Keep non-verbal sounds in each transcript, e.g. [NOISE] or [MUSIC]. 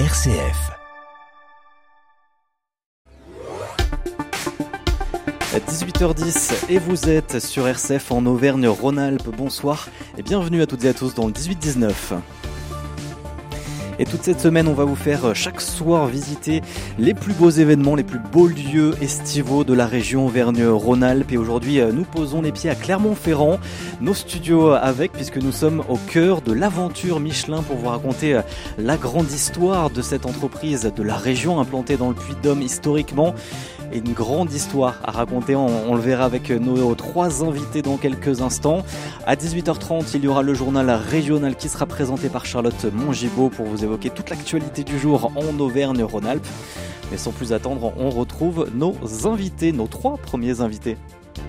RCF. À 18h10 et vous êtes sur RCF en Auvergne-Rhône-Alpes. Bonsoir et bienvenue à toutes et à tous dans le 18-19. Et toute cette semaine, on va vous faire euh, chaque soir visiter les plus beaux événements, les plus beaux lieux estivaux de la région Auvergne-Rhône-Alpes. Et aujourd'hui, euh, nous posons les pieds à Clermont-Ferrand, nos studios avec, puisque nous sommes au cœur de l'aventure Michelin pour vous raconter euh, la grande histoire de cette entreprise de la région implantée dans le Puy-de-Dôme historiquement et une grande histoire à raconter. On, le verra avec nos trois invités dans quelques instants. À 18h30, il y aura le journal régional qui sera présenté par Charlotte Mongibaud pour vous évoquer toute l'actualité du jour en Auvergne-Rhône-Alpes. Mais sans plus attendre, on retrouve nos invités, nos trois premiers invités.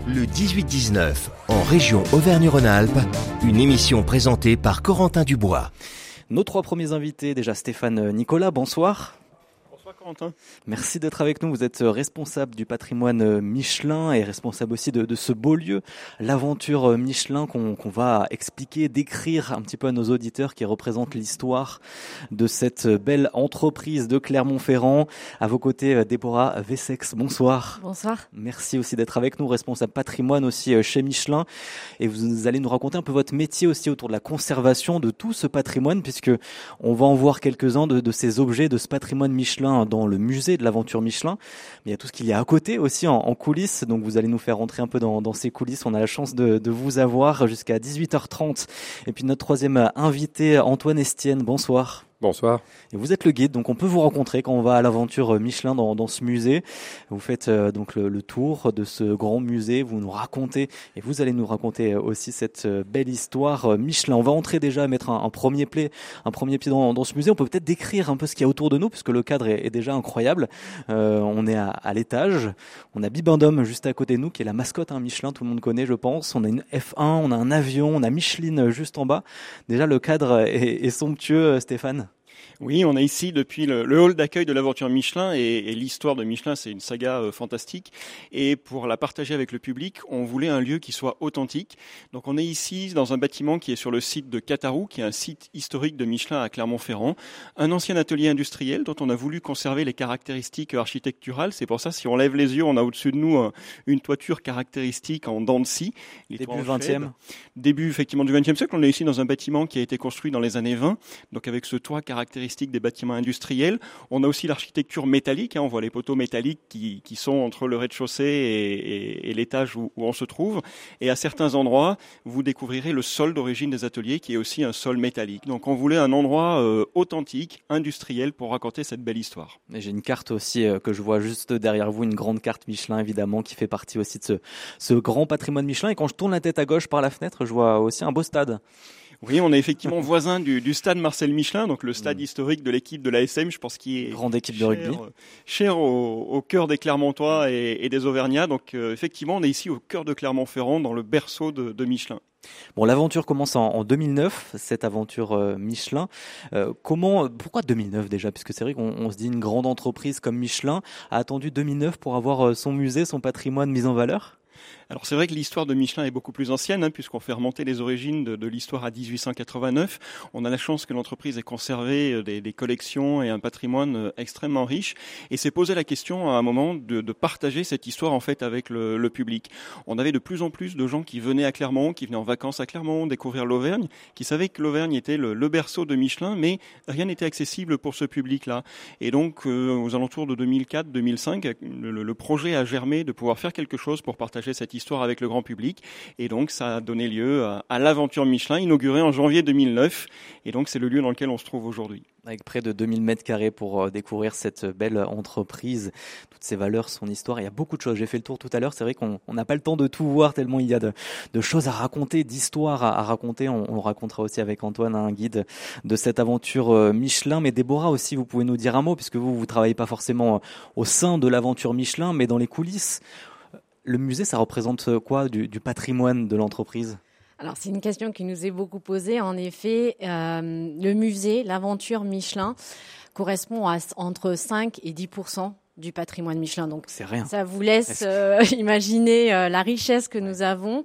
Le 18-19 en région Auvergne-Rhône-Alpes, une émission présentée par Corentin Dubois. Nos trois premiers invités, déjà Stéphane Nicolas, bonsoir. Merci d'être avec nous. Vous êtes euh, responsable du patrimoine euh, Michelin et responsable aussi de, ce beau lieu, l'aventure euh, Michelin qu'on va expliquer, décrire un petit peu à nos auditeurs qui représentent l'histoire de cette belle entreprise de Clermont-Ferrand. À vos côtés, Déborah Vessex, bonsoir. Bonsoir. Merci aussi d'être avec nous, responsable patrimoine aussi chez Michelin. Et vous allez nous raconter un peu votre métier aussi autour de la conservation de tout ce patrimoine, puisque on va en voir quelques-uns de, de ces objets de ce patrimoine Michelin dans le musée de l'aventure Michelin. Mais il y a tout ce qu'il y a à côté aussi en, coulisses. Donc vous allez nous faire rentrer un peu dans, ces coulisses. On a la chance de, de vous avoir jusqu'à 18h30. Et puis notre troisième invité, Antoine Estienne. Bonsoir. Bonsoir. Et vous êtes le guide, donc on peut vous rencontrer quand on va à l'aventure Michelin dans, dans ce musée. Vous faites euh, donc le, tour de ce grand musée, vous nous racontez et vous allez nous raconter aussi cette euh, belle histoire euh, Michelin. On va entrer déjà, mettre un, premier pied, un premier pied dans, dans ce musée. On peut peut-être décrire un peu ce qu'il y a autour de nous, puisque le cadre est, déjà incroyable. on est à, à l'étage, on a Bibendum juste à côté de nous, qui est la mascotte hein, Michelin, tout le monde connaît, je pense. On a une F1, on a un avion, on a Micheline juste en bas. Déjà le cadre est, est somptueux, Stéphane. Oui, on est ici depuis le, hall d'accueil de l'aventure Michelin et, l'histoire de Michelin, c'est une saga euh, fantastique. Et pour la partager avec le public, on voulait un lieu qui soit authentique. Donc on est ici dans un bâtiment qui est sur le site de Catarou, qui est un site historique de Michelin à Clermont-Ferrand, un ancien atelier industriel dont on a voulu conserver les caractéristiques architecturales. C'est pour ça, si on lève les yeux, on a au-dessus de nous une toiture caractéristique en dents de scie. Début 20e. Début effectivement du 20e siècle. On est ici dans un bâtiment qui a été construit dans les années 20, donc avec ce toit caractéristique des bâtiments industriels. On a aussi l'architecture métallique. Hein. on voit les poteaux métalliques qui, sont entre le rez-de-chaussée et, l'étage où, on se trouve. Et à certains endroits, vous découvrirez le sol d'origine des ateliers qui est aussi un sol métallique. Donc on voulait un endroit euh, authentique, industriel pour raconter cette belle histoire. J'ai une carte aussi euh, que je vois juste derrière vous, une grande carte Michelin évidemment qui fait partie aussi de ce, ce grand patrimoine Michelin. Et quand je tourne la tête à gauche par la fenêtre, je vois aussi un beau stade. Oui, on est effectivement voisin du, stade Marcel Michelin, donc le stade mm. historique de l'équipe de l'ASM, je pense qui est grande équipe de rugby, cher au, cœur des Clermontois et, des Auvergnats. Donc euh, effectivement, on est ici au cœur de Clermont-Ferrand, dans le berceau de, Michelin. Bon, l'aventure commence en, 2009, cette aventure euh, Michelin. Euh, comment, pourquoi 2009 déjà? Puisque c'est vrai qu'on se dit une grande entreprise comme Michelin a attendu 2009 pour avoir son musée, son patrimoine mis en valeur? Alors c'est vrai que l'histoire de Michelin est beaucoup plus ancienne, hein, puisqu'on fait remonter les origines de, l'histoire à 1889. On a la chance que l'entreprise ait conservé euh, des, collections et un patrimoine euh, extrêmement riche, et s'est posé la question à un moment de, partager cette histoire en fait avec le, public. On avait de plus en plus de gens qui venaient à Clermont, qui venaient en vacances à Clermont, découvrir l'Auvergne, qui savaient que l'Auvergne était le, berceau de Michelin, mais rien n'était accessible pour ce public-là. Et donc euh, aux alentours de 2004-2005, le, le projet a germé de pouvoir faire quelque chose pour partager cette histoire avec le grand public. Et donc, ça a donné lieu à, l'aventure Michelin, inaugurée en janvier 2009. Et donc, c'est le lieu dans lequel on se trouve aujourd'hui. Avec près de 2000 mètres carrés pour euh, découvrir cette belle entreprise, toutes ses valeurs, son histoire. Il y a beaucoup de choses. J'ai fait le tour tout à l'heure. C'est vrai qu'on n'a pas le temps de tout voir tellement il y a de, choses à raconter, d'histoires à, raconter. On, on, racontera aussi avec Antoine un guide de cette aventure euh, Michelin. Mais Déborah aussi, vous pouvez nous dire un mot puisque vous, vous travaillez pas forcément euh, au sein de l'aventure Michelin, mais dans les coulisses. Le musée, ça représente euh, quoi du, patrimoine de l'entreprise? Alors c'est une question qui nous est beaucoup posée. En effet, euh, le musée, l'aventure Michelin, correspond à entre 5 et 10 du patrimoine Michelin. Donc rien. Ça vous laisse [LAUGHS] imaginer la richesse que nous avons.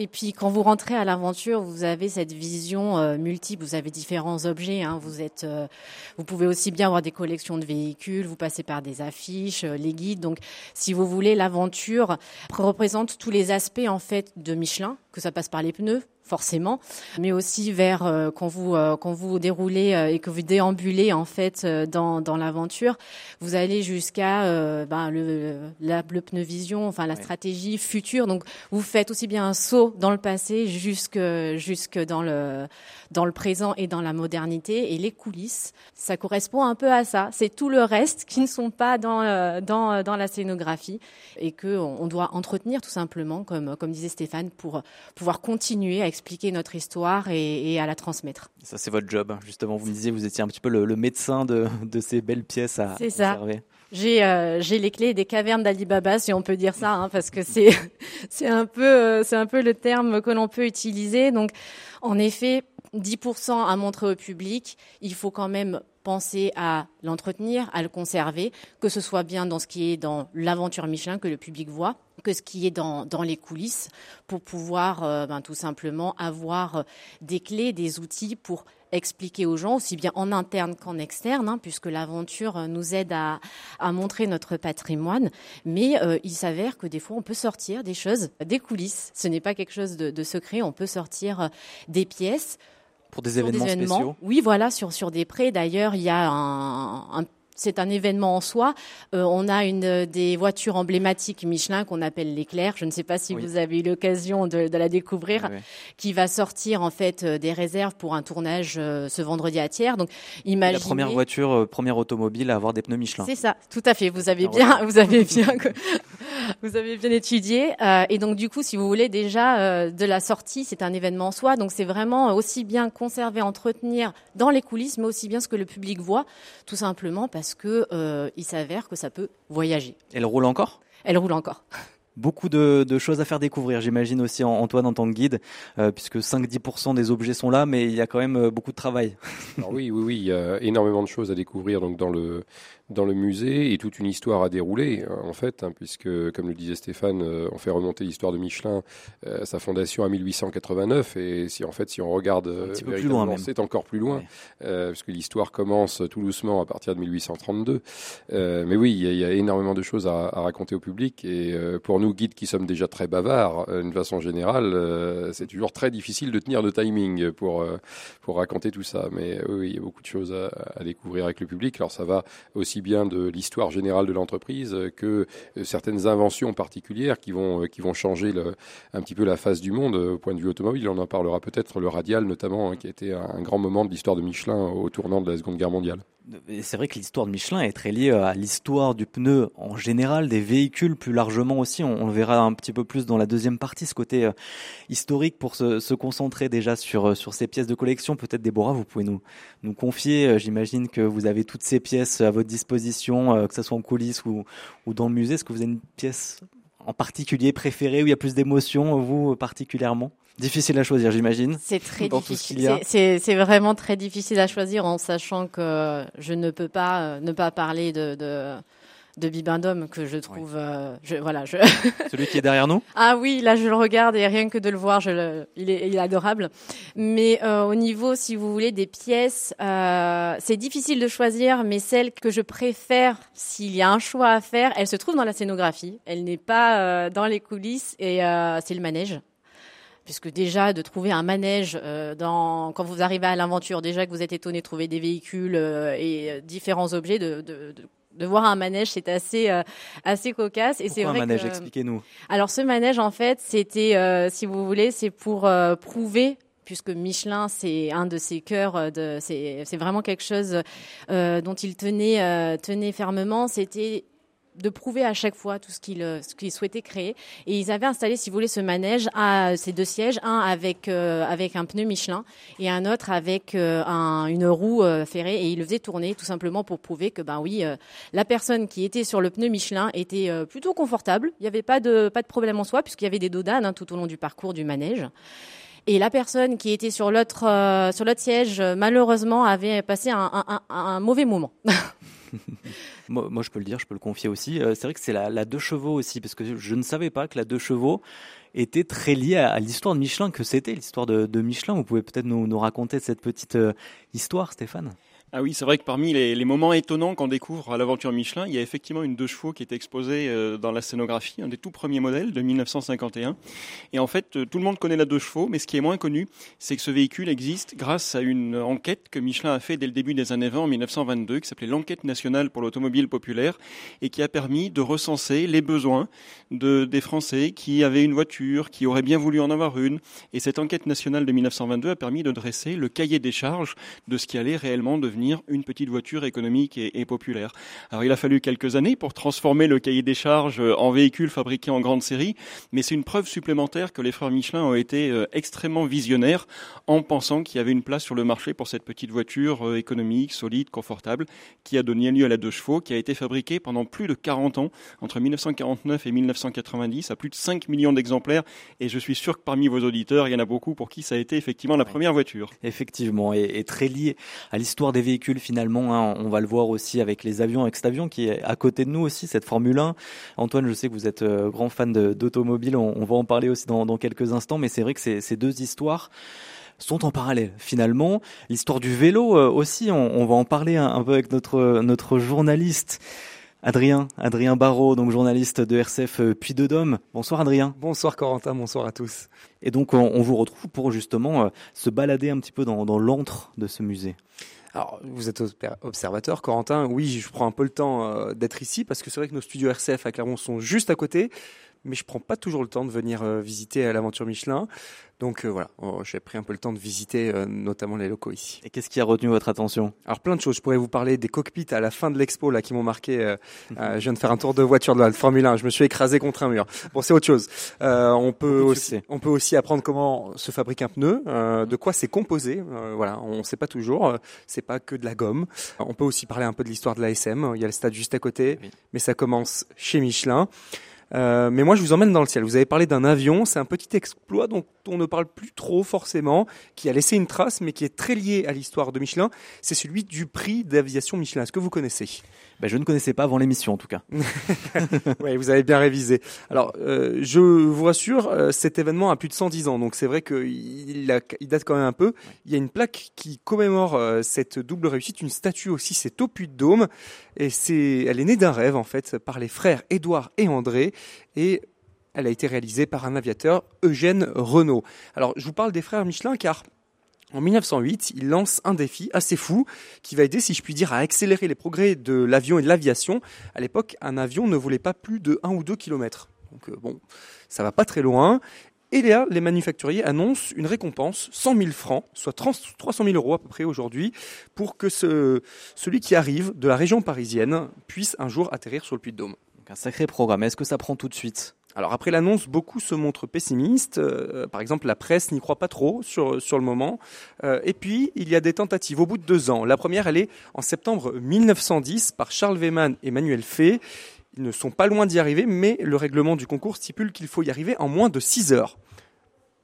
Et puis quand vous rentrez à l'aventure, vous avez cette vision euh, multiple. Vous avez différents objets. Hein. Vous êtes, euh, vous pouvez aussi bien avoir des collections de véhicules. Vous passez par des affiches, euh, les guides. Donc, si vous voulez, l'aventure représente tous les aspects en fait de Michelin, que ça passe par les pneus, forcément, mais aussi vers euh, quand vous euh, quand vous déroulez euh, et que vous déambulez en fait dans, dans l'aventure, vous allez jusqu'à ben, le, la, vision, enfin la stratégie future. Donc vous faites aussi bien un saut dans le passé jusque jusque dans le dans le présent et dans la modernité et les coulisses. Ça correspond un peu à ça. C'est tout le reste qui ne sont pas dans dans dans la scénographie et que on doit entretenir tout simplement, comme comme disait Stéphane, pour pouvoir continuer à expliquer notre histoire et, à la transmettre. Ça, c'est votre job, hein. justement. Vous me disiez, vous étiez un petit peu le, médecin de, ces belles pièces à C'est ça. J'ai euh, j'ai les clés des cavernes d'Alibaba, si on peut dire ça, hein, parce que c'est [LAUGHS] c'est un peu euh, c'est un peu le terme que l'on peut utiliser. Donc, en effet, 10% à montrer au public, il faut quand même penser à l'entretenir, à le conserver, que ce soit bien dans ce qui est dans l'aventure Michelin que le public voit, que ce qui est dans, dans les coulisses, pour pouvoir euh, ben, tout simplement avoir euh, des clés, des outils pour expliquer aux gens, aussi bien en interne qu'en externe, hein, puisque l'aventure euh, nous aide à, à, montrer notre patrimoine. Mais il s'avère que des fois, on peut sortir des choses, des coulisses. Ce n'est pas quelque chose de, de secret. On peut sortir des pièces pour des événements, spéciaux Oui, voilà, sur, sur des prêts. D'ailleurs, il y a un, un c'est un événement en soi. Euh, on a une des voitures emblématiques Michelin qu'on appelle l'éclair. Je ne sais pas si vous avez eu l'occasion de, de, la découvrir, qui va sortir en fait euh, des réserves pour un tournage euh, ce vendredi à Thiers. Donc, imaginez la première voiture, première automobile à avoir des pneus Michelin. C'est ça, tout à fait. Vous avez bien, vous avez [LAUGHS] bien, vous avez bien étudié. et donc du coup, si vous voulez déjà de la sortie, c'est un événement en soi. Donc c'est vraiment aussi bien conserver, entretenir dans les coulisses, mais aussi bien ce que le public voit, tout simplement parce parce que euh, il s'avère que ça peut voyager. Elle roule encore? Elle roule encore. [LAUGHS] Beaucoup de, choses à faire découvrir, j'imagine aussi Antoine en tant que guide, euh, puisque 5-10% des objets sont là, mais il y a quand même euh, beaucoup de travail. [LAUGHS] oui, oui, oui, il y a énormément de choses à découvrir donc dans le dans le musée et toute une histoire à dérouler, euh, en fait, hein, puisque, comme le disait Stéphane, euh, on fait remonter l'histoire de Michelin, euh, sa fondation à 1889, et si en fait, si on regarde, c'est encore plus loin, puisque l'histoire commence tout doucement à partir de 1832. mais oui, il y, a énormément de choses à, à raconter au public, et pour nous guides qui sommes déjà très bavards, d'une façon générale, c'est toujours très difficile de tenir le timing pour pour raconter tout ça. Mais oui, il y a beaucoup de choses à, à découvrir avec le public. Alors ça va aussi bien de l'histoire générale de l'entreprise que euh, certaines inventions particulières qui vont, euh, qui vont changer un petit peu la face du monde euh, au point de vue automobile. On en parlera peut-être, le radial notamment, hein, qui a été un grand moment de l'histoire de Michelin au tournant de la Seconde Guerre mondiale c'est vrai que l'histoire de Michelin est très liée à l'histoire du pneu en général, des véhicules plus largement aussi. On, le verra un petit peu plus dans la deuxième partie, ce côté euh, historique pour se, concentrer déjà sur, euh, sur ces pièces de collection. Peut-être Déborah, vous pouvez nous, nous confier, euh, j'imagine que vous avez toutes ces pièces à votre disposition, que ce soit en coulisses ou, ou dans le musée. Est-ce que vous avez une pièce en particulier préférée où il y a plus d'émotions, vous particulièrement? Difficile à choisir, j'imagine. C'est très difficile. C'est vraiment très difficile à choisir en sachant que je ne peux pas euh, ne pas parler de, de de Bibendum que je trouve euh, je, voilà je [LAUGHS] celui qui est derrière nous? Ah oui là je le regarde et rien que de le voir je le, il, est, il est adorable. Mais euh, au niveau si vous voulez des pièces euh, c'est difficile de choisir mais celle que je préfère s'il y a un choix à faire elle se trouve dans la scénographie. Elle n'est pas dans les coulisses et c'est le manège. Puisque déjà de trouver un manège euh, dans, quand vous arrivez à l'aventure, déjà que vous êtes étonné de trouver des véhicules euh, et différents objets, de, de, de, de, voir un manège, c'est assez assez cocasse. Et c'est vrai un manège, expliquez-nous. Alors ce manège, en fait, c'était, si vous voulez, c'est pour prouver puisque Michelin, c'est un de ses cœurs, de, c'est, c'est vraiment quelque chose dont il tenait, tenait fermement. C'était de prouver à chaque fois tout ce qu'ils euh, ce qu'ils souhaitaient créer. Et ils avaient installé, si vous voulez, ce manège à ces deux sièges, un avec euh, avec un pneu Michelin et un autre avec euh, un, une roue ferrée. Et ils le faisaient tourner tout simplement pour prouver que ben oui, la personne qui était sur le pneu Michelin était plutôt confortable. Il n'y avait pas de pas de problème en soi puisqu'il y avait des dodanes hein, tout au long du parcours du manège. Et la personne qui était sur l'autre sur l'autre siège, malheureusement, avait passé un, un, un mauvais moment. [LAUGHS] [LAUGHS] moi, je peux le dire, je peux le confier aussi. c'est vrai que c'est la, deux chevaux aussi, parce que je ne savais pas que la deux chevaux était très liée à, l'histoire de Michelin, que c'était l'histoire de, Michelin. Vous pouvez peut-être nous, raconter cette petite histoire, Stéphane? Ah oui, c'est vrai que parmi les, moments étonnants qu'on découvre à l'aventure Michelin, il y a effectivement une deux chevaux qui est exposée euh, dans la scénographie, un des tout premiers modèles de 1951. Et en fait, euh, tout le monde connaît la deux chevaux, mais ce qui est moins connu, c'est que ce véhicule existe grâce à une enquête que Michelin a fait dès le début des années 20 en 1922, qui s'appelait l'enquête nationale pour l'automobile populaire, et qui a permis de recenser les besoins de, des Français qui avaient une voiture, qui auraient bien voulu en avoir une. Et cette enquête nationale de 1922 a permis de dresser le cahier des charges de ce qui allait réellement devenir une petite voiture économique et, populaire. Alors il a fallu quelques années pour transformer le cahier des charges en véhicule fabriqué en grande série, mais c'est une preuve supplémentaire que les frères Michelin ont été euh, extrêmement visionnaires en pensant qu'il y avait une place sur le marché pour cette petite voiture euh, économique, solide, confortable, qui a donné lieu à la deux chevaux, qui a été fabriquée pendant plus de 40 ans, entre 1949 et 1990, à plus de 5 millions d'exemplaires, et je suis sûr que parmi vos auditeurs, il y en a beaucoup pour qui ça a été effectivement la première voiture. Effectivement, et, et très lié à l'histoire des véhicules finalement. Hein. On va le voir aussi avec les avions, avec cet avion qui est à côté de nous aussi, cette Formule 1. Antoine, je sais que vous êtes euh, grand fan d'automobile, on, va en parler aussi dans, quelques instants, mais c'est vrai que ces deux histoires sont en parallèle finalement. L'histoire du vélo euh, aussi, on, va en parler un, peu avec notre, notre journaliste. Adrien, Adrien Barraud, donc journaliste de RCF euh, Puy de Dôme. Bonsoir Adrien. Bonsoir Corentin, bonsoir à tous. Et donc on, vous retrouve pour justement se balader un petit peu dans, dans l'antre de ce musée. Alors, vous êtes observateur, Corentin. Oui, je prends un peu le temps euh, d'être ici parce que c'est vrai que nos studios RCF à Clermont sont juste à côté, mais je prends pas toujours le temps de venir euh, visiter l'aventure Michelin. Donc euh, voilà, oh, j'ai pris un peu le temps de visiter euh, notamment les locaux ici. Et qu'est-ce qui a retenu votre attention? Alors plein de choses. Je pourrais vous parler des cockpits à la fin de l'expo là qui m'ont marqué. Euh, [LAUGHS] je viens de faire un tour de voiture de la Formule 1. Je me suis écrasé contre un mur. Bon, c'est autre chose. on peut aussi, on peut aussi apprendre comment se fabrique un pneu, de quoi c'est composé. voilà, on ne sait pas toujours. c'est pas que de la gomme. On peut aussi parler un peu de l'histoire de l'ASM. Il y a le stade juste à côté, mais ça commence chez Michelin. Euh, mais moi, je vous emmène dans le ciel. Vous avez parlé d'un avion, c'est un petit exploit dont on ne parle plus trop forcément, qui a laissé une trace, mais qui est très lié à l'histoire de Michelin. C'est celui du prix d'aviation Michelin. Est-ce que vous connaissez? Ben, je ne connaissais pas avant l'émission en tout cas. [LAUGHS] oui, vous avez bien révisé. Alors, euh, je vous rassure, euh, cet événement a plus de 110 ans, donc c'est vrai qu'il il date quand même un peu. Il y a une plaque qui commémore euh, cette double réussite, une statue aussi, c'est au Puy-de-Dôme, et c'est, elle est née d'un rêve en fait par les frères Édouard et André, et elle a été réalisée par un aviateur, Eugène Renault. Alors, je vous parle des frères Michelin car en 1908, il lance un défi assez fou qui va aider, si je puis dire, à accélérer les progrès de l'avion et de l'aviation. À l'époque, un avion ne volait pas plus de 1 ou 2 km. Donc euh, bon, ça va pas très loin. Et là, les manufacturiers annoncent une récompense, 100 000 francs, soit 300 000 euros à peu près aujourd'hui, pour que ce, celui qui arrive de la région parisienne puisse un jour atterrir sur le Puy-de-Dôme. Un sacré programme. Est-ce que ça prend tout de suite? Alors après l'annonce, beaucoup se montrent pessimistes. Euh, par exemple, la presse n'y croit pas trop sur, le moment. Euh, et puis, il y a des tentatives au bout de deux ans. La première, elle est en septembre 1910 par Charles Weyman et Manuel Fay. Ils ne sont pas loin d'y arriver, mais le règlement du concours stipule qu'il faut y arriver en moins de six heures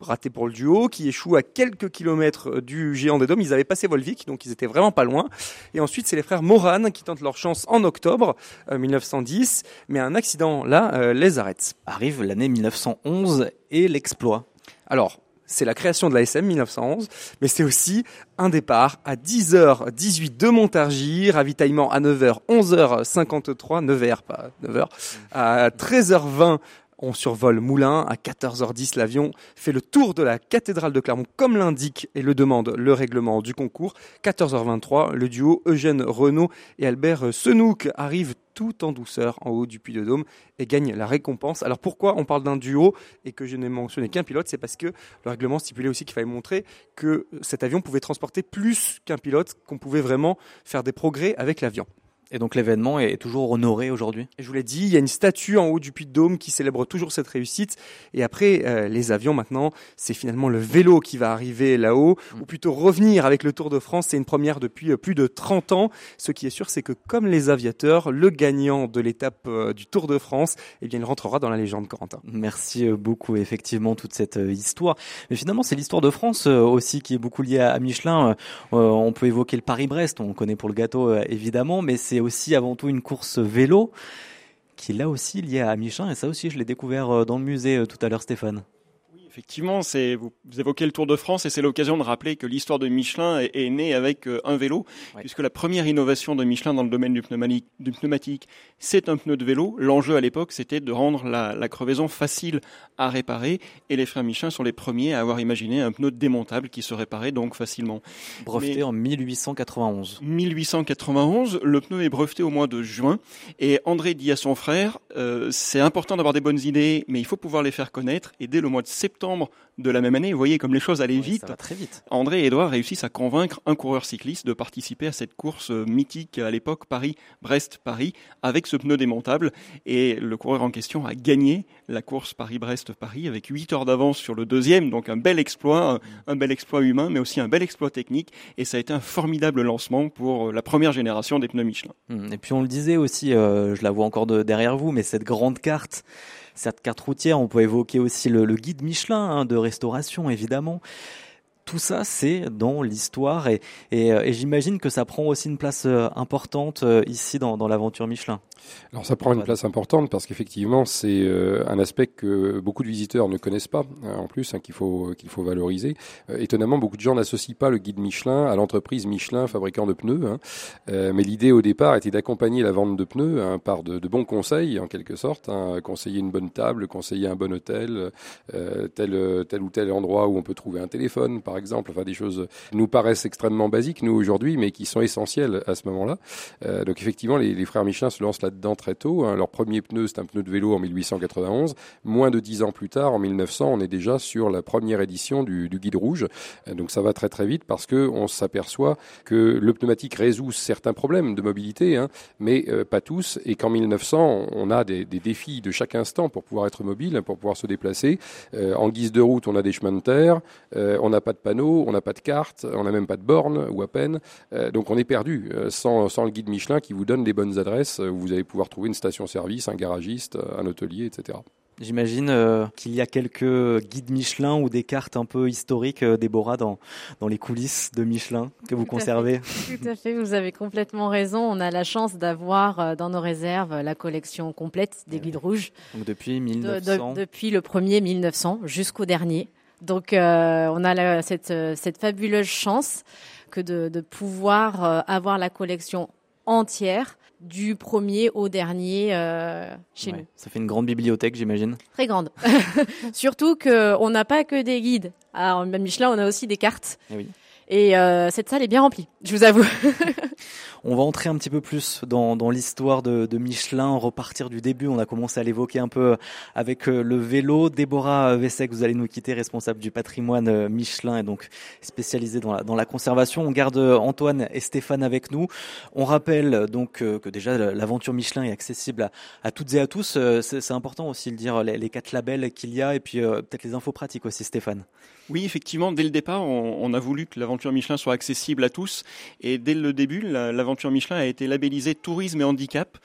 raté pour le duo, qui échoue à quelques kilomètres du géant des dômes. Ils avaient passé Volvic, donc ils étaient vraiment pas loin. Et ensuite, c'est les frères Moran qui tentent leur chance en octobre 1910, euh, mais un accident là euh, les arrête. Arrive l'année 1911 et l'exploit. Alors, c'est la création de l'ASM 1911, mais c'est aussi un départ à 10h18 de Montargis, ravitaillement à 9h, 11h53, 9h, pas 9h, à 13h20 on survole Moulins. À 14h10, l'avion fait le tour de la cathédrale de Clermont, comme l'indique et le demande le règlement du concours. 14h23, le duo Eugène Renault et Albert Senouk arrivent tout en douceur en haut du Puy de Dôme et gagnent la récompense. Alors pourquoi on parle d'un duo et que je n'ai mentionné qu'un pilote? C'est parce que le règlement stipulait aussi qu'il fallait montrer que cet avion pouvait transporter plus qu'un pilote, qu'on pouvait vraiment faire des progrès avec l'avion. Et donc l'événement est toujours honoré aujourd'hui Je vous l'ai dit, il y a une statue en haut du Puy de Dôme qui célèbre toujours cette réussite. Et après, euh, les avions maintenant, c'est finalement le vélo qui va arriver là-haut, mm. ou plutôt revenir avec le Tour de France. C'est une première depuis euh, plus de 30 ans. Ce qui est sûr, c'est que comme les aviateurs, le gagnant de l'étape euh, du Tour de France, eh bien, il rentrera dans la légende, Corentin. Merci beaucoup, effectivement, toute cette histoire. Mais finalement, c'est l'histoire de France aussi qui est beaucoup liée à Michelin. On peut évoquer le Paris-Brest, on connaît pour le gâteau, évidemment, mais c'est c'est aussi avant tout une course vélo qui est là aussi liée à Michelin. Et ça aussi, je l'ai découvert dans le musée tout à l'heure, Stéphane. Effectivement, c'est vous, évoquez le Tour de France et c'est l'occasion de rappeler que l'histoire de Michelin est, née avec euh, un vélo, puisque la première innovation de Michelin dans le domaine du pneumatique, du pneumatique c'est un pneu de vélo. L'enjeu à l'époque, c'était de rendre la, crevaison facile à réparer, et les frères Michelin sont les premiers à avoir imaginé un pneu démontable qui se réparait donc facilement. Breveté en 1891. 1891, le pneu est breveté au mois de juin, et André dit à son frère, euh, c'est important d'avoir des bonnes idées, mais il faut pouvoir les faire connaître, et dès le mois de septembre de la même année. Vous voyez comme les choses allaient vite. très vite. André et Edouard réussissent à convaincre un coureur cycliste de participer à cette course euh, mythique à l'époque Paris-Brest-Paris avec ce pneu démontable. Et le coureur en question a gagné la course Paris-Brest-Paris avec 8 heures d'avance sur le deuxième. Donc un bel exploit, un, bel exploit humain, mais aussi un bel exploit technique. Et ça a été un formidable lancement pour euh, la première génération des pneus Michelin. Hum, et puis on le disait aussi, euh, je la vois encore de, derrière vous, mais cette grande carte cette carte routière. On peut évoquer aussi le, guide Michelin hein, de restauration, évidemment tout ça, c'est dans l'histoire et, et, j'imagine que ça prend aussi une place euh, importante euh, ici dans, l'aventure Michelin. Alors ça prend une place importante parce qu'effectivement c'est euh, un aspect que beaucoup de visiteurs ne connaissent pas hein, en plus hein, qu'il faut qu'il faut valoriser. étonnamment, beaucoup de gens n'associent pas le guide Michelin à l'entreprise Michelin fabricant de pneus, hein. mais l'idée au départ était d'accompagner la vente de pneus par de, bons conseils en quelque sorte, conseiller une bonne table, conseiller un bon hôtel, tel ou tel endroit où on peut trouver un téléphone exemple, enfin des choses nous paraissent extrêmement basiques nous aujourd'hui, mais qui sont essentielles à ce moment-là. Euh, donc effectivement, les, frères Michelin se lancent là-dedans très tôt. Hein. Leur premier pneu, c'est un pneu de vélo en 1891. Moins de dix ans plus tard, en 1900, on est déjà sur la première édition du, guide rouge. Euh, donc ça va très très vite parce que on s'aperçoit que le pneumatique résout certains problèmes de mobilité, hein, mais euh, pas tous, et qu'en 1900, on a des, des, défis de chaque instant pour pouvoir être mobile, pour pouvoir se déplacer. En guise de route, on a des chemins de terre, on n'a pas de on n'a pas de carte, on n'a même pas de borne ou à peine. Euh, donc on est perdu euh, sans, sans, le guide Michelin qui vous donne les bonnes adresses où vous allez pouvoir trouver une station-service, un garagiste, un hôtelier, etc. J'imagine euh, qu'il y a quelques guides Michelin ou des cartes un peu historiques, Déborah, dans, dans les coulisses de Michelin que vous conservez? Tout à fait, vous avez complètement raison. On a la chance d'avoir dans nos réserves la collection complète des guides rouges. Donc depuis 1900 Depuis le premier 1900 jusqu'au dernier. Donc euh, on a cette, euh, cette, fabuleuse chance que de, de pouvoir euh, avoir la collection entière du premier au dernier chez nous. Ça fait une grande bibliothèque, j'imagine. Très grande. [LAUGHS] Surtout qu'on n'a pas que des guides. Alors, Michelin, on a aussi des cartes. Eh oui. Et euh, cette salle est bien remplie, je vous avoue. [LAUGHS] on va entrer un petit peu plus dans, l'histoire de, Michelin, repartir du début. On a commencé à l'évoquer un peu avec euh, le vélo. Déborah Vessec, vous allez nous quitter, responsable du patrimoine euh, Michelin et donc spécialisée dans la, conservation. On garde Antoine et Stéphane avec nous. On rappelle donc que déjà l'aventure Michelin est accessible à, toutes et à tous. C'est important aussi de dire les quatre labels qu'il y a et puis peut-être les infos pratiques aussi, Stéphane. Oui, effectivement, dès le départ, on, a voulu que l'aventure Michelin soit accessible à tous. Et dès le début, l'aventure Michelin a été labellisée tourisme et handicap.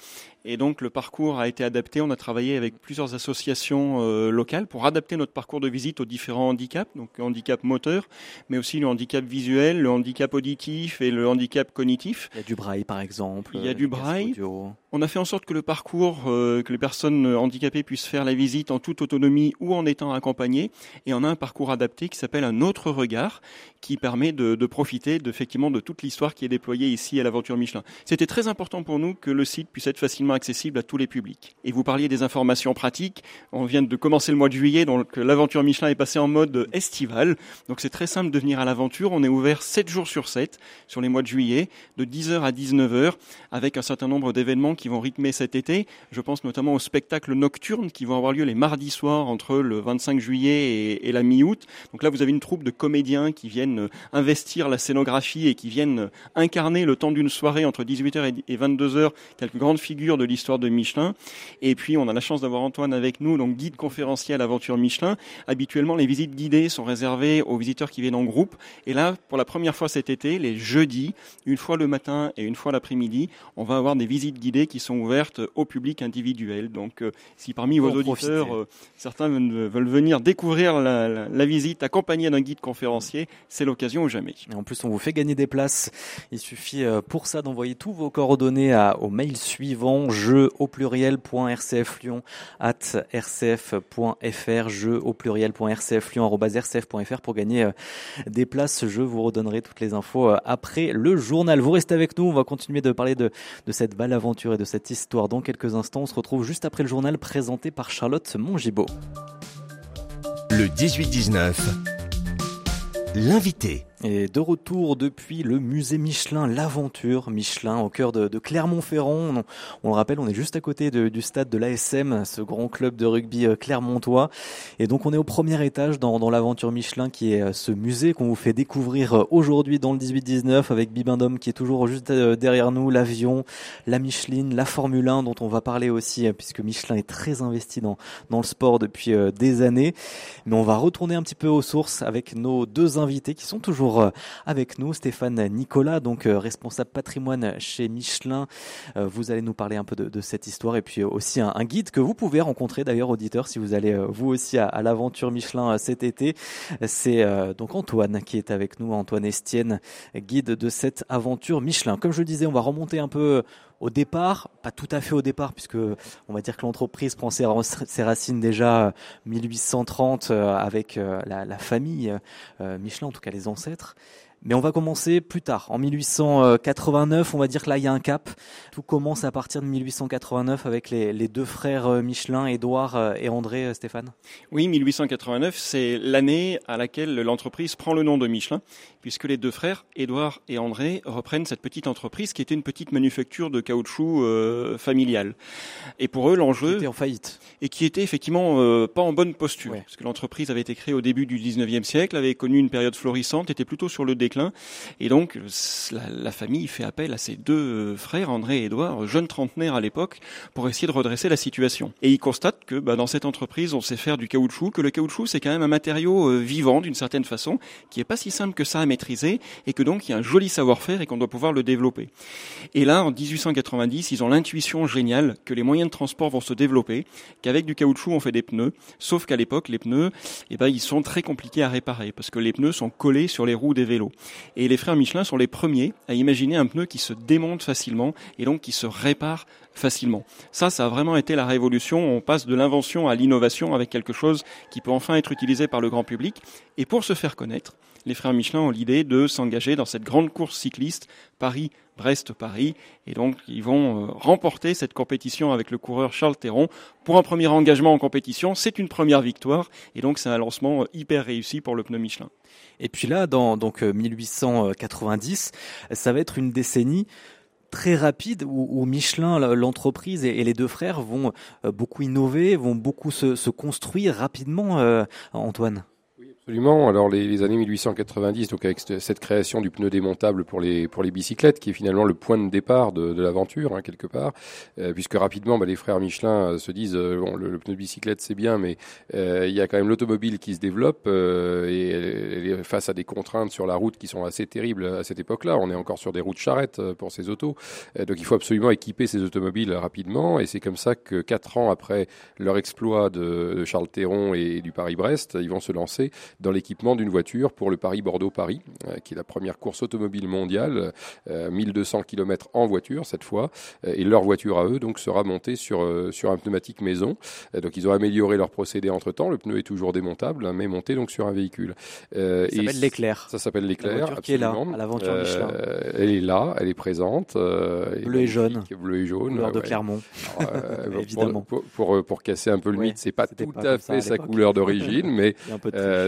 Et donc le parcours a été adapté. On a travaillé avec plusieurs associations euh, locales pour adapter notre parcours de visite aux différents handicaps, donc le handicap moteur, mais aussi le handicap visuel, le handicap auditif et le handicap cognitif. Il y a du braille par exemple. Il y a du braille. On a fait en sorte que le parcours, euh, que les personnes handicapées puissent faire la visite en toute autonomie ou en étant accompagnées. Et on a un parcours adapté qui s'appelle un autre regard, qui permet de, de profiter effectivement de toute l'histoire qui est déployée ici à l'aventure Michelin. C'était très important pour nous que le site puisse être facilement accessible à tous les publics. Et vous parliez des informations pratiques. On vient de commencer le mois de juillet, donc l'aventure Michelin est passée en mode estival. Donc c'est très simple de venir à l'aventure. On est ouvert 7 jours sur 7 sur les mois de juillet, de 10h à 19h, avec un certain nombre d'événements qui vont rythmer cet été. Je pense notamment aux spectacles nocturnes qui vont avoir lieu les mardis soirs entre le 25 juillet et, la mi-août. Donc là, vous avez une troupe de comédiens qui viennent investir la scénographie et qui viennent incarner le temps d'une soirée entre 18h et 22h quelques grandes figures de l'histoire de Michelin. Et puis, on a la chance d'avoir Antoine avec nous, donc guide conférencier à l'aventure Michelin. Habituellement, les visites guidées sont réservées aux visiteurs qui viennent en groupe. Et là, pour la première fois cet été, les jeudis, une fois le matin et une fois l'après-midi, on va avoir des visites guidées qui sont ouvertes au public individuel. Donc, si parmi vos auditeurs, certains veulent venir découvrir la, visite accompagnée d'un guide conférencier, c'est l'occasion ou jamais. Et en plus, on vous fait gagner des places. Il suffit pour ça d'envoyer tous vos coordonnées à, au mail suivant jeu au pluriel.rcflyon at rcf.fr jeu au pluriel.rcflyon.rcf.fr pour gagner des places. Je vous redonnerai toutes les infos après le journal. Vous restez avec nous, on va continuer de parler de, de cette belle aventure et de cette histoire dans quelques instants. On se retrouve juste après le journal présenté par Charlotte Mongibaud. Le 18-19, l'invité. Et de retour depuis le musée Michelin, l'aventure Michelin au cœur de, Clermont-Ferrand. On, le rappelle, on est juste à côté du stade de l'ASM, ce grand club de rugby euh, clermontois. Et donc on est au premier étage dans, l'aventure Michelin qui est euh, ce musée qu'on vous fait découvrir euh, aujourd'hui dans le 18-19 avec Bibendum qui est toujours juste derrière nous, l'avion, la Micheline, la Formule 1 dont on va parler aussi puisque Michelin est très investi dans, dans le sport depuis des années. Mais on va retourner un petit peu aux sources avec nos deux invités qui sont toujours euh, avec nous. Stéphane Nicolas, donc euh, responsable patrimoine chez Michelin. Euh, vous allez nous parler un peu de, cette histoire et puis aussi un, guide que vous pouvez rencontrer d'ailleurs, auditeur, si vous allez vous aussi à, l'aventure Michelin cet été. C'est donc Antoine qui est avec nous, Antoine Estienne, guide de cette aventure Michelin. Comme je le disais, on va remonter un peu au départ, pas tout à fait au départ, puisque on va dire que l'entreprise prend ses, racines déjà 1830 euh, avec euh, la, la famille euh, Michelin, en tout cas les ancêtres. Mais on va commencer plus tard, en 1889. On va dire que là, il y a un cap. Tout commence à partir de 1889 avec les, les deux frères euh, Michelin, Édouard euh, et André euh, Stéphane. Oui, 1889, c'est l'année à laquelle l'entreprise prend le nom de Michelin, puisque les deux frères, Édouard et André, reprennent cette petite entreprise qui était une petite manufacture de caoutchouc euh, familiale. Et pour eux, l'enjeu... Qui était en faillite. Et qui était effectivement pas en bonne posture, parce que l'entreprise avait été créée au début du 19e siècle, avait connu une période florissante, était plutôt sur le déclin et donc, la, famille fait appel à ses deux euh, frères, André et Édouard, jeunes trentenaires à l'époque, pour essayer de redresser la situation. Et ils constatent que bah, dans cette entreprise, on sait faire du caoutchouc, que le caoutchouc, c'est quand même un matériau euh, vivant d'une certaine façon, qui est pas si simple que ça à maîtriser, et que donc il y a un joli savoir-faire et qu'on doit pouvoir le développer. Et là, en 1890, ils ont l'intuition géniale que les moyens de transport vont se développer, qu'avec du caoutchouc, on fait des pneus, sauf qu'à l'époque, les pneus, eh ben, ils sont très compliqués à réparer, parce que les pneus sont collés sur les roues des vélos. Et les frères Michelin sont les premiers à imaginer un pneu qui se démonte facilement et donc qui se répare facilement. Ça, ça a vraiment été la révolution. On passe de l'invention à l'innovation avec quelque chose qui peut enfin être utilisé par le grand public. Et pour se faire connaître, les frères Michelin ont l'idée de s'engager dans cette grande course cycliste Paris Brest-Paris. Et donc, ils vont euh, remporter cette compétition avec le coureur Charles Théron. Pour un premier engagement en compétition, c'est une première victoire. Et donc, c'est un lancement euh, hyper réussi pour le pneu Michelin. Et puis là, dans donc 1890, euh, ça va être une décennie très rapide où, Michelin, l'entreprise et, les deux frères vont beaucoup innover, vont beaucoup se, construire rapidement, Antoine. Absolument. Alors les, années 1890, donc avec cette création du pneu démontable pour les pour les bicyclettes, qui est finalement le point de départ de, de l'aventure hein, quelque part, euh, puisque rapidement bah, les frères Michelin euh, se disent euh, bon le, pneu de bicyclette c'est bien, mais il y a quand même l'automobile qui se développe et elle, est face à des contraintes sur la route qui sont assez terribles à cette époque-là. On est encore sur des routes charrettes pour ces autos, donc il faut absolument équiper ces automobiles rapidement. Et c'est comme ça que quatre ans après leur exploit de, de Charles Théron et du Paris-Brest, ils vont se lancer dans l'équipement d'une voiture pour le Paris-Bordeaux-Paris, euh, qui est la première course automobile mondiale, 1200 euh, km en voiture cette fois, euh, et leur voiture à eux donc sera montée sur sur un pneumatique maison. donc ils ont amélioré leur procédé entre temps. Le pneu est toujours démontable, hein, mais monté donc sur un véhicule. ça s'appelle l'éclair. Ça s'appelle l'éclair. Qui est là à l'aventure Michelin. elle est là, elle est présente. bleu et jaune. Bleu et jaune. Couleur de Clermont. [LAUGHS] Évidemment. Pour, pour, pour, casser un peu le mythe, c'est pas tout à fait sa couleur d'origine, [LAUGHS] mais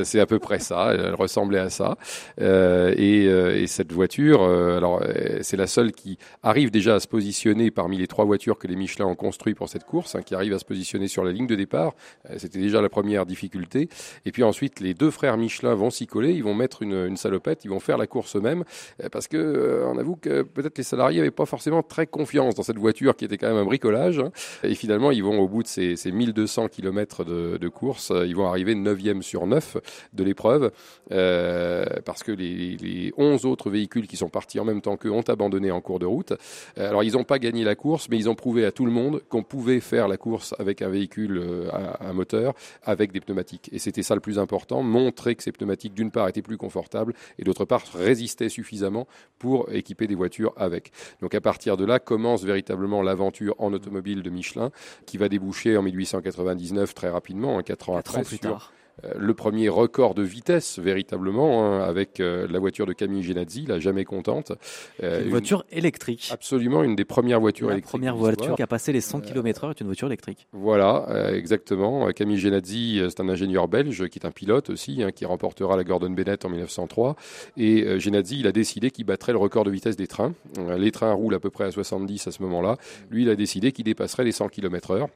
c'est à peu près ça. Elle ressemblait à ça. Euh, et, euh, et, cette voiture, euh, alors c'est la seule qui arrive déjà à se positionner parmi les trois voitures que les Michelin ont construit pour cette course, hein, qui arrive à se positionner sur la ligne de départ. C'était déjà la première difficulté. Et puis ensuite, les deux frères Michelin vont s'y coller. Ils vont mettre une, salopette. Ils vont faire la course eux-mêmes parce que on avoue que peut-être les salariés n'avaient pas forcément très confiance dans cette voiture qui était quand même un bricolage. Hein. Et finalement, ils vont au bout de ces, ces 1200 km de, de course, ils vont arriver 9e sur 9 de l'épreuve, parce que les, les 11 autres véhicules qui sont partis en même temps qu'eux ont abandonné en cours de route. alors ils n'ont pas gagné la course, mais ils ont prouvé à tout le monde qu'on pouvait faire la course avec un véhicule à, à moteur, avec des pneumatiques. Et c'était ça le plus important, montrer que ces pneumatiques d'une part étaient plus confortables et d'autre part résistaient suffisamment pour équiper des voitures avec. Donc à partir de là commence véritablement l'aventure en automobile de Michelin qui va déboucher en 1899 très rapidement, en 4 ans après, plus tard euh, le premier record de vitesse véritablement hein, avec euh, la voiture de Camille Genazzi, la jamais contente. Euh, une voiture électrique. Absolument, une des premières voitures la électriques. première voiture qui a passé les 100 km/h est une voiture électrique. Voilà, exactement. Camille Genazzi, c'est un ingénieur belge qui est un pilote aussi, hein, qui remportera la Gordon Bennett en 1903. Et Genazzi, il a décidé qu'il battrait le record de vitesse des trains. les trains roulent à peu près à 70 à ce moment-là. Lui, il a décidé qu'il dépasserait les 100 km/h.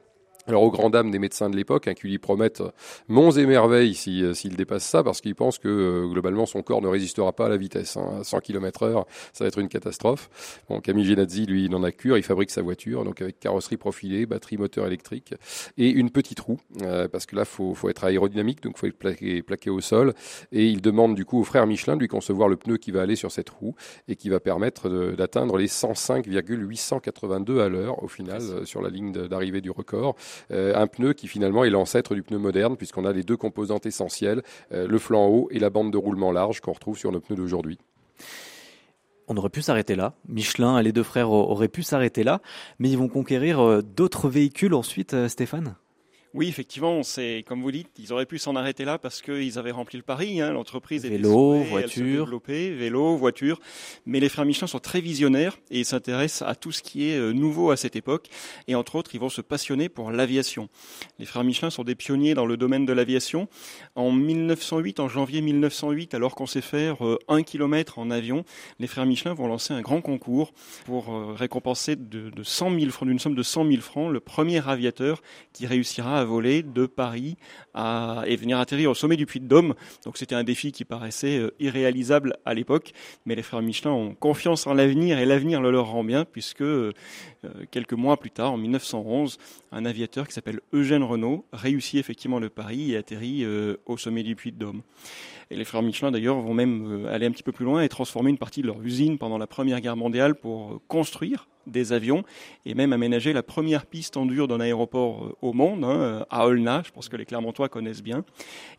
Alors aux grandes dames des médecins de l'époque, hein, qui lui promettent monts et merveilles euh, s'il dépasse ça, parce qu'il pense que euh, globalement son corps ne résistera pas à la vitesse. Hein. 100 km heure, ça va être une catastrophe. Bon, Camille Genazzi, lui, il en a cure, il fabrique sa voiture, donc avec carrosserie profilée, batterie moteur électrique et une petite roue, euh, parce que là, faut, faut être aérodynamique, donc faut être plaqué, plaqué au sol. Et il demande du coup au frère Michelin de lui concevoir le pneu qui va aller sur cette roue et qui va permettre d'atteindre les 105,882 à l'heure au final sur la ligne d'arrivée du record. Euh, un pneu qui finalement est l'ancêtre du pneu moderne puisqu'on a les deux composantes essentielles, euh, le flanc haut et la bande de roulement large qu'on retrouve sur nos pneus d'aujourd'hui. On aurait pu s'arrêter là. Michelin, les deux frères auraient pu s'arrêter là, mais ils vont conquérir euh, d'autres véhicules ensuite, Stéphane? Oui, effectivement, c'est comme vous dites, ils auraient pu s'en arrêter là parce qu'ils avaient rempli le pari. Hein, L'entreprise était vélo, voiture, vélo, voiture. Mais les frères Michelin sont très visionnaires et ils s'intéressent à tout ce qui est euh, nouveau à cette époque. Et entre autres, ils vont se passionner pour l'aviation. Les frères Michelin sont des pionniers dans le domaine de l'aviation. En 1908, en janvier 1908, alors qu'on sait faire euh, un kilomètre en avion, les frères Michelin vont lancer un grand concours pour euh, récompenser de, de 100 000 francs, d'une somme de 100 000 francs, le premier aviateur qui réussira à voler de Paris et venir atterrir au sommet du Puy de Dôme. Donc c'était un défi qui paraissait euh, irréalisable à l'époque, mais les frères Michelin ont confiance en l'avenir et l'avenir le leur rend bien puisque euh, quelques mois plus tard, en 1911, un aviateur qui s'appelle Eugène Renault réussit effectivement le Paris et atterrit euh, au sommet du Puy de Dôme. Et les frères Michelin, d'ailleurs, vont même aller un petit peu plus loin et transformer une partie de leur usine pendant la Première Guerre mondiale pour construire des avions et même aménager la première piste en dur d'un aéroport euh, au monde, hein, euh, à Olna, je pense que les Clermontois connaissent bien.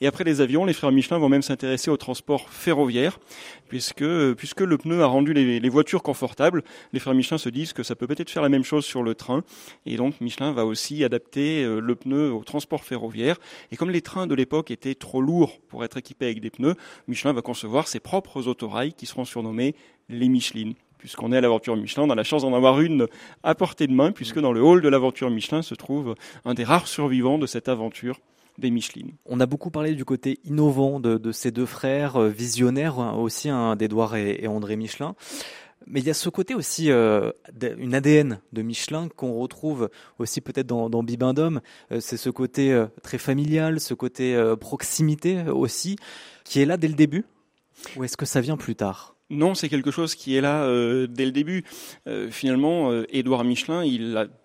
Et après les avions, les frères Michelin vont même s'intéresser au transport ferroviaire, puisque, euh, puisque le pneu a rendu les, les, voitures confortables, les frères Michelin se disent que ça peut peut-être faire la même chose sur le train, et donc Michelin va aussi adapter le pneu au transport ferroviaire. Et comme les trains de l'époque étaient trop lourds pour être équipés avec des pneus, Michelin va concevoir ses propres autorails qui seront surnommés les Michelin puisqu'on est à l'aventure Michelin, on a la chance d'en avoir une à portée de main, puisque dans le hall de l'aventure Michelin se trouve un des rares survivants de cette aventure des Michelin. On a beaucoup parlé du côté innovant de, ces deux frères, euh, visionnaires hein, aussi, hein, d'Edouard et, André Michelin. Mais il y a ce côté aussi, euh, une ADN de Michelin qu'on retrouve aussi peut-être dans, dans Bibendum. Euh, c'est ce côté très familial, ce côté proximité aussi, qui est là dès le début. Ou est-ce que ça vient plus tard? Non, c'est quelque chose qui est là euh, dès le début. Euh, finalement, euh, Édouard Michelin,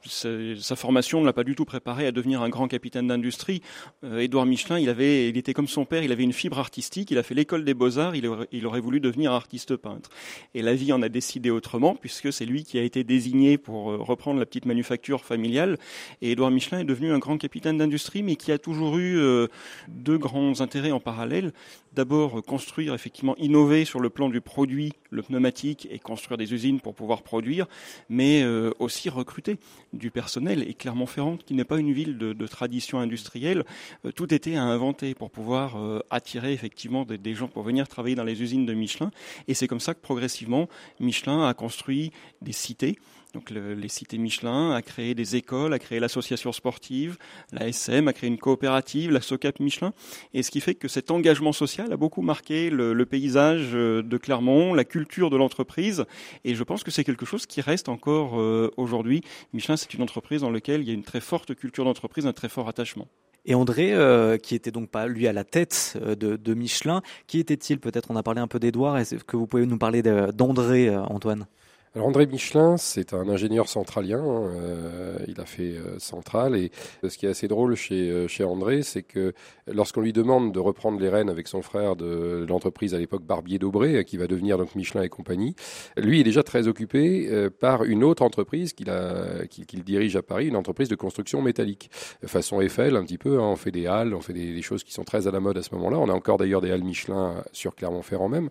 sa, formation ne l'a pas du tout préparé à devenir un grand capitaine d'industrie. Édouard Michelin, il était comme son père, il avait une fibre artistique. Il a fait l'école des beaux arts. Il aurait, il aurait voulu devenir artiste peintre. Et la vie en a décidé autrement, puisque c'est lui qui a été désigné pour reprendre la petite manufacture familiale. Et Édouard Michelin est devenu un grand capitaine d'industrie, mais qui a toujours eu deux grands intérêts en parallèle. D'abord, construire, effectivement, innover sur le plan du produit le pneumatique et construire des usines pour pouvoir produire, mais euh, aussi recruter du personnel. Et Clermont-Ferrand, qui n'est pas une ville de, tradition industrielle, euh, tout était à inventer pour pouvoir euh, attirer effectivement des, des, gens pour venir travailler dans les usines de Michelin. Et c'est comme ça que progressivement, Michelin a construit des cités donc les cités Michelin, a créé des écoles, a créé l'association sportive, la SM, a créé une coopérative, la SOCAP Michelin, et ce qui fait que cet engagement social a beaucoup marqué le, paysage euh, de Clermont, la culture de l'entreprise, et je pense que c'est quelque chose qui reste encore euh, aujourd'hui. Michelin, c'est une entreprise dans laquelle il y a une très forte culture d'entreprise, un très fort attachement. Et André, euh, qui était donc pas lui à la tête de, de Michelin, qui était-il? Peut-être on a parlé un peu d'Edouard. Est-ce que vous pouvez nous parler d'André, Antoine? Alors André Michelin, c'est un ingénieur centralien. Euh, il a fait euh, central et ce qui est assez drôle chez euh, chez André, c'est que lorsqu'on lui demande de reprendre les rênes avec son frère de l'entreprise à l'époque Barbier Dobré, qui va devenir donc Michelin et compagnie, lui est déjà très occupé par une autre entreprise qu'il dirige à Paris, une entreprise de construction métallique, façon Eiffel un petit peu. Hein, on fait des halles, on fait des, choses qui sont très à la mode à ce moment-là. On a encore d'ailleurs des halles Michelin sur Clermont-Ferrand même.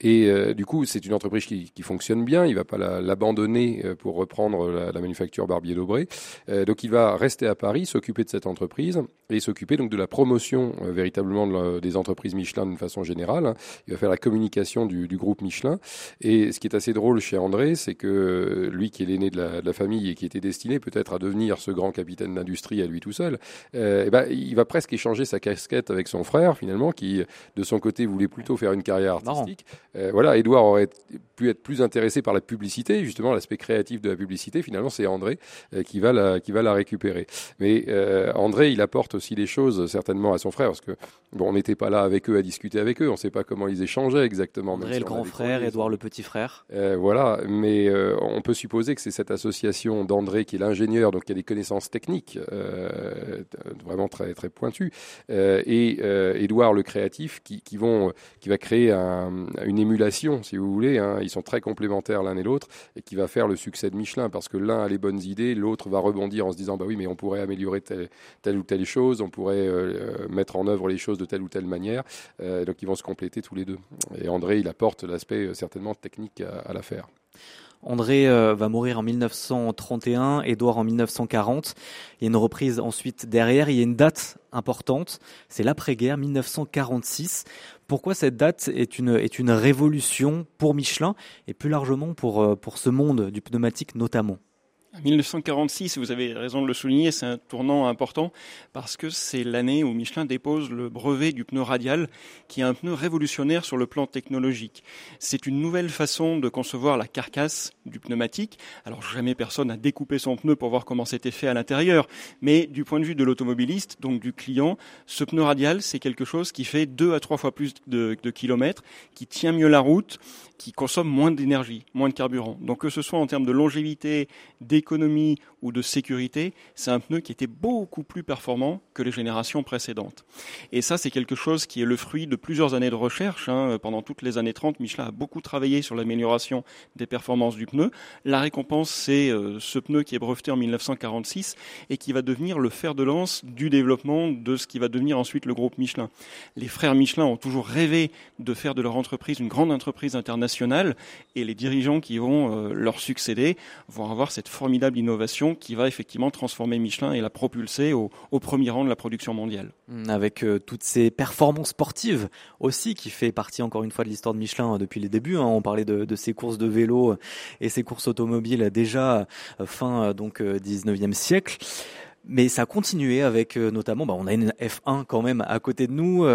Et du coup, c'est une entreprise qui, qui fonctionne bien. Il va pas l'abandonner euh, pour reprendre la, manufacture Barbier Dobré. Euh, donc il va rester à Paris, s'occuper de cette entreprise et s'occuper donc de la promotion euh, véritablement des entreprises Michelin d'une façon générale. Il va faire la communication du, groupe Michelin. Et ce qui est assez drôle chez André, c'est que lui qui est l'aîné de, la, famille et qui était destiné peut-être à devenir ce grand capitaine d'industrie à lui tout seul, eh ben, il va presque échanger sa casquette avec son frère finalement, qui de son côté voulait plutôt faire une carrière artistique. voilà, Edouard aurait pu être plus intéressé par la publicité justement l'aspect créatif de la publicité, finalement c'est André euh, qui va la qui va la récupérer. Mais euh, André, il apporte aussi des choses certainement à son frère parce que bon, on n'était pas là avec eux à discuter avec eux, on ne sait pas comment ils échangeaient exactement. André le grand frère, Edouard le petit frère. Euh, voilà, mais on peut supposer que c'est cette association d'André qui est l'ingénieur, donc qui a des connaissances techniques vraiment très très pointues, et Edouard le créatif qui, qui vont qui va créer une émulation, si vous voulez. Hein. Ils sont très complémentaires l'un et l'autre et qui va faire le succès de Michelin parce que l'un a les bonnes idées, l'autre va rebondir en se disant bah oui mais on pourrait améliorer telle, ou telle chose, on pourrait euh, euh, mettre en œuvre les choses de telle ou telle manière. Euh, donc ils vont se compléter tous les deux. Et André il apporte l'aspect certainement technique à, l'affaire. André va mourir en 1931, Édouard en 1940. Il y a une reprise ensuite derrière. Il y a une date importante, c'est l'après-guerre 1946. Pourquoi cette date est une, est une révolution pour Michelin et plus largement pour, euh, pour ce monde du pneumatique notamment? 1946, vous avez raison de le souligner, c'est un tournant important parce que c'est l'année où Michelin dépose le brevet du pneu radial, qui est un pneu révolutionnaire sur le plan technologique. C'est une nouvelle façon de concevoir la carcasse du pneumatique. Alors jamais personne n'a découpé son pneu pour voir comment c'était fait à l'intérieur, mais du point de vue de l'automobiliste, donc du client, ce pneu radial, c'est quelque chose qui fait deux à trois fois plus de, de kilomètres, qui tient mieux la route, qui consomme moins d'énergie, moins de carburant. Donc que ce soit en termes de longévité, d'économie ou de sécurité, c'est un pneu qui était beaucoup plus performant que les générations précédentes. Et ça, c'est quelque chose qui est le fruit de plusieurs années de recherche. Hein. Pendant toutes les années 30, Michelin a beaucoup travaillé sur l'amélioration des performances du pneu. La récompense, c'est euh, ce pneu qui est breveté en 1946 et qui va devenir le fer de lance du développement de ce qui va devenir ensuite le groupe Michelin. Les frères Michelin ont toujours rêvé de faire de leur entreprise une grande entreprise internationale et les dirigeants qui vont euh, leur succéder vont avoir cette formidable innovation qui va effectivement transformer Michelin et la propulser au, premier rang de la production mondiale. Avec euh, toutes ces performances sportives aussi, qui fait partie encore une fois de l'histoire de Michelin euh, depuis les débuts. Hein. On parlait de, de ses courses de vélo et ses courses automobiles déjà euh, fin donc 19e siècle mais ça a continué avec notamment, bah, on a une F1 quand même à côté de nous,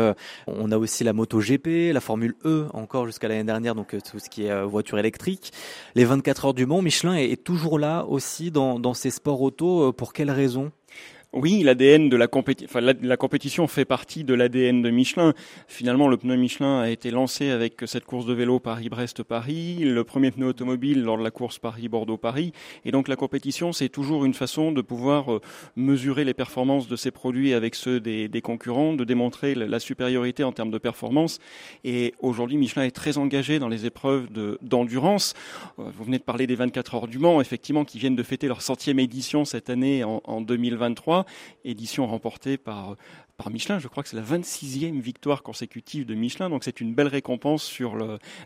on a aussi la moto GP, la Formule E encore jusqu'à l'année dernière, donc tout ce qui est voiture électrique, les 24 heures du Mans. Michelin est, est toujours là aussi dans, dans ces sports auto. Pour quelles raisons? Oui, l'ADN de la, compétition, fait partie de l'ADN de Michelin. Finalement, le pneu Michelin a été lancé avec cette course de vélo Paris-Brest-Paris, le premier pneu automobile lors de la course Paris-Bordeaux-Paris. Et donc la compétition, c'est toujours une façon de pouvoir euh, mesurer les performances de ces produits avec ceux des, concurrents, de démontrer la supériorité en termes de performance. Et aujourd'hui, Michelin est très engagé dans les épreuves d'endurance. Euh, vous venez de parler des 24 heures du Mans, effectivement, qui viennent de fêter leur centième édition cette année en 2023 édition remportée par par Michelin. Je crois que c'est la 26e victoire consécutive de Michelin, donc c'est une belle récompense sur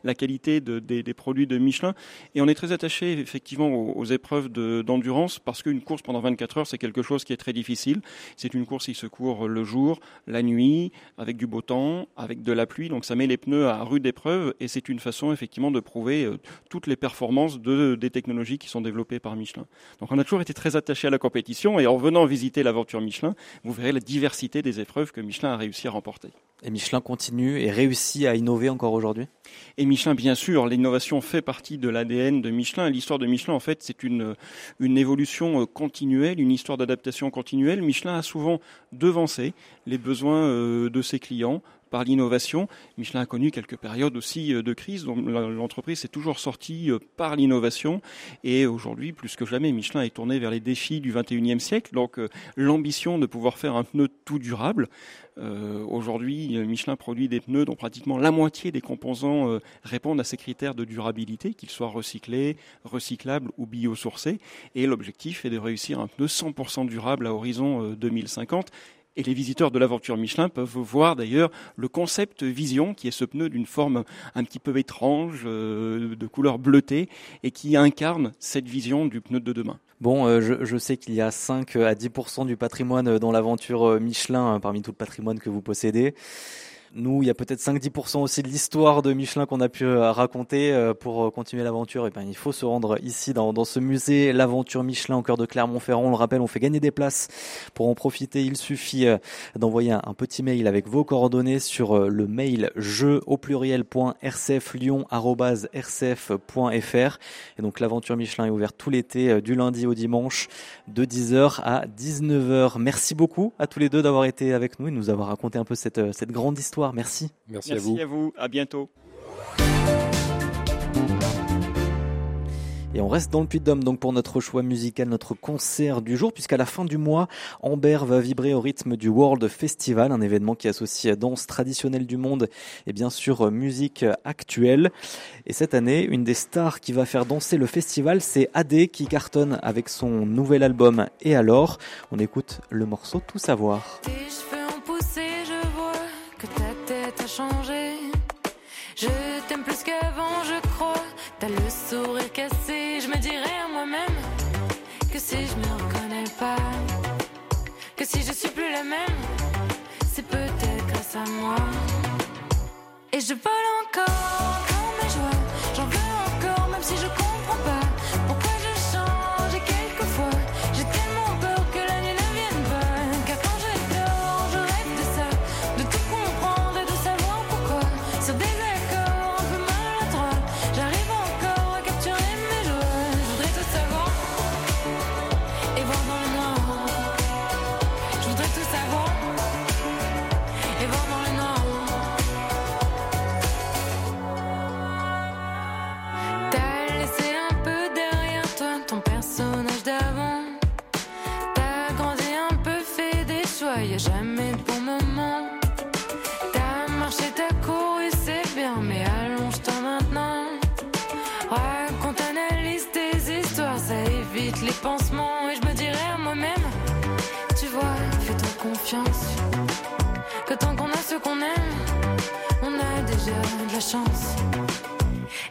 la qualité de, des, produits de Michelin. Et on est très attaché effectivement aux, épreuves d'endurance parce qu'une course pendant 24 heures, c'est quelque chose qui est très difficile. C'est une course qui se court le jour, la nuit, avec du beau temps, avec de la pluie, donc ça met les pneus à rude épreuve et c'est une façon effectivement de prouver euh, toutes les performances de, des technologies qui sont développées par Michelin. Donc on a toujours été très attaché à la compétition et en venant visiter l'aventure Michelin, vous verrez la diversité des épreuves que Michelin a réussi à remporter. Et Michelin continue et réussit à innover encore aujourd'hui? Et Michelin, bien sûr, l'innovation fait partie de l'ADN de Michelin. L'histoire de Michelin, en fait, c'est une, une évolution euh, continuelle, une histoire d'adaptation continuelle. Michelin a souvent devancé les besoins euh, de ses clients par l'innovation. Michelin a connu quelques périodes aussi de crise, donc l'entreprise s'est toujours sortie par l'innovation. Et aujourd'hui, plus que jamais, Michelin est tourné vers les défis du 21e siècle. Donc l'ambition de pouvoir faire un pneu tout durable. Euh, aujourd'hui, Michelin produit des pneus dont pratiquement la moitié des composants euh, répondent à ces critères de durabilité, qu'ils soient recyclés, recyclables ou biosourcés. Et l'objectif est de réussir un pneu 100% durable à horizon 2050. Euh, et les visiteurs de l'aventure Michelin peuvent voir d'ailleurs le concept Vision, qui est ce pneu d'une forme un petit peu étrange, de couleur bleutée, et qui incarne cette vision du pneu de demain. Bon, euh, je, je, sais qu'il y a 5 à 10% du patrimoine dans l'aventure euh, Michelin hein, parmi tout le patrimoine que vous possédez. Nous, il y a peut-être 5-10% aussi de l'histoire de Michelin qu'on a pu euh, raconter. Euh, pour euh, continuer l'aventure, et eh ben, il faut se rendre ici dans, dans ce musée, l'aventure Michelin au cœur de Clermont-Ferrand. On le rappelle, on fait gagner des places. Pour en profiter, il suffit d'envoyer un, petit mail avec vos coordonnées sur le mail jeu au. Et donc l'aventure Michelin est ouverte tout l'été, du lundi au dimanche, de 10h à 19h. Merci beaucoup à tous les deux d'avoir été avec nous et de nous avoir raconté un peu cette, cette grande histoire Merci. Merci, à vous. à vous. À bientôt. Et on reste dans le Puy-de-Dôme donc pour notre choix musical, notre concert du jour, puisqu'à la fin du mois, Amber va vibrer au rythme du World Festival, un événement qui associe danse traditionnelle du monde et bien sûr musique actuelle. Et cette année, une des stars qui va faire danser le festival, c'est Adé qui cartonne avec son nouvel album Et alors, on écoute le morceau Tout savoir. Sourire cassé, je me dirais à moi-même que si je me reconnais pas, que si je suis plus la même, c'est peut-être grâce à moi. Et je vole encore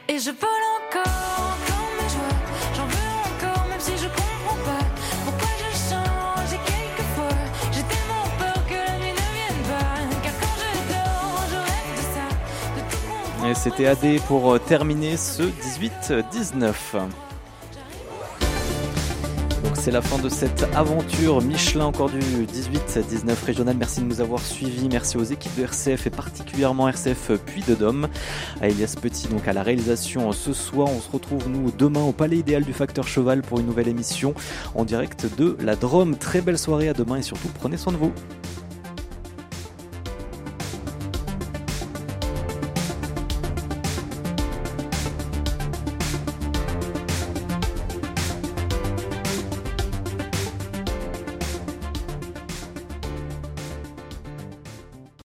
Et je vole encore quand mes joies, j'en veux encore, même si je comprends pas pourquoi je change. Et quelquefois, j'ai tellement peur que la nuit ne vienne pas. Car quand je dors, je rêve de ça, de tout. Et c'était AD pour euh, terminer ce 18-19 c'est la fin de cette aventure Michelin encore du 18-19 régional. Merci de nous avoir suivis. Merci aux équipes de RCF et particulièrement RCF Puy de Dôme. À Elias Petit donc à la réalisation ce soir. On se retrouve nous demain au Palais idéal du Facteur Cheval pour une nouvelle émission en direct de la Drôme. Très belle soirée à demain et surtout prenez soin de vous.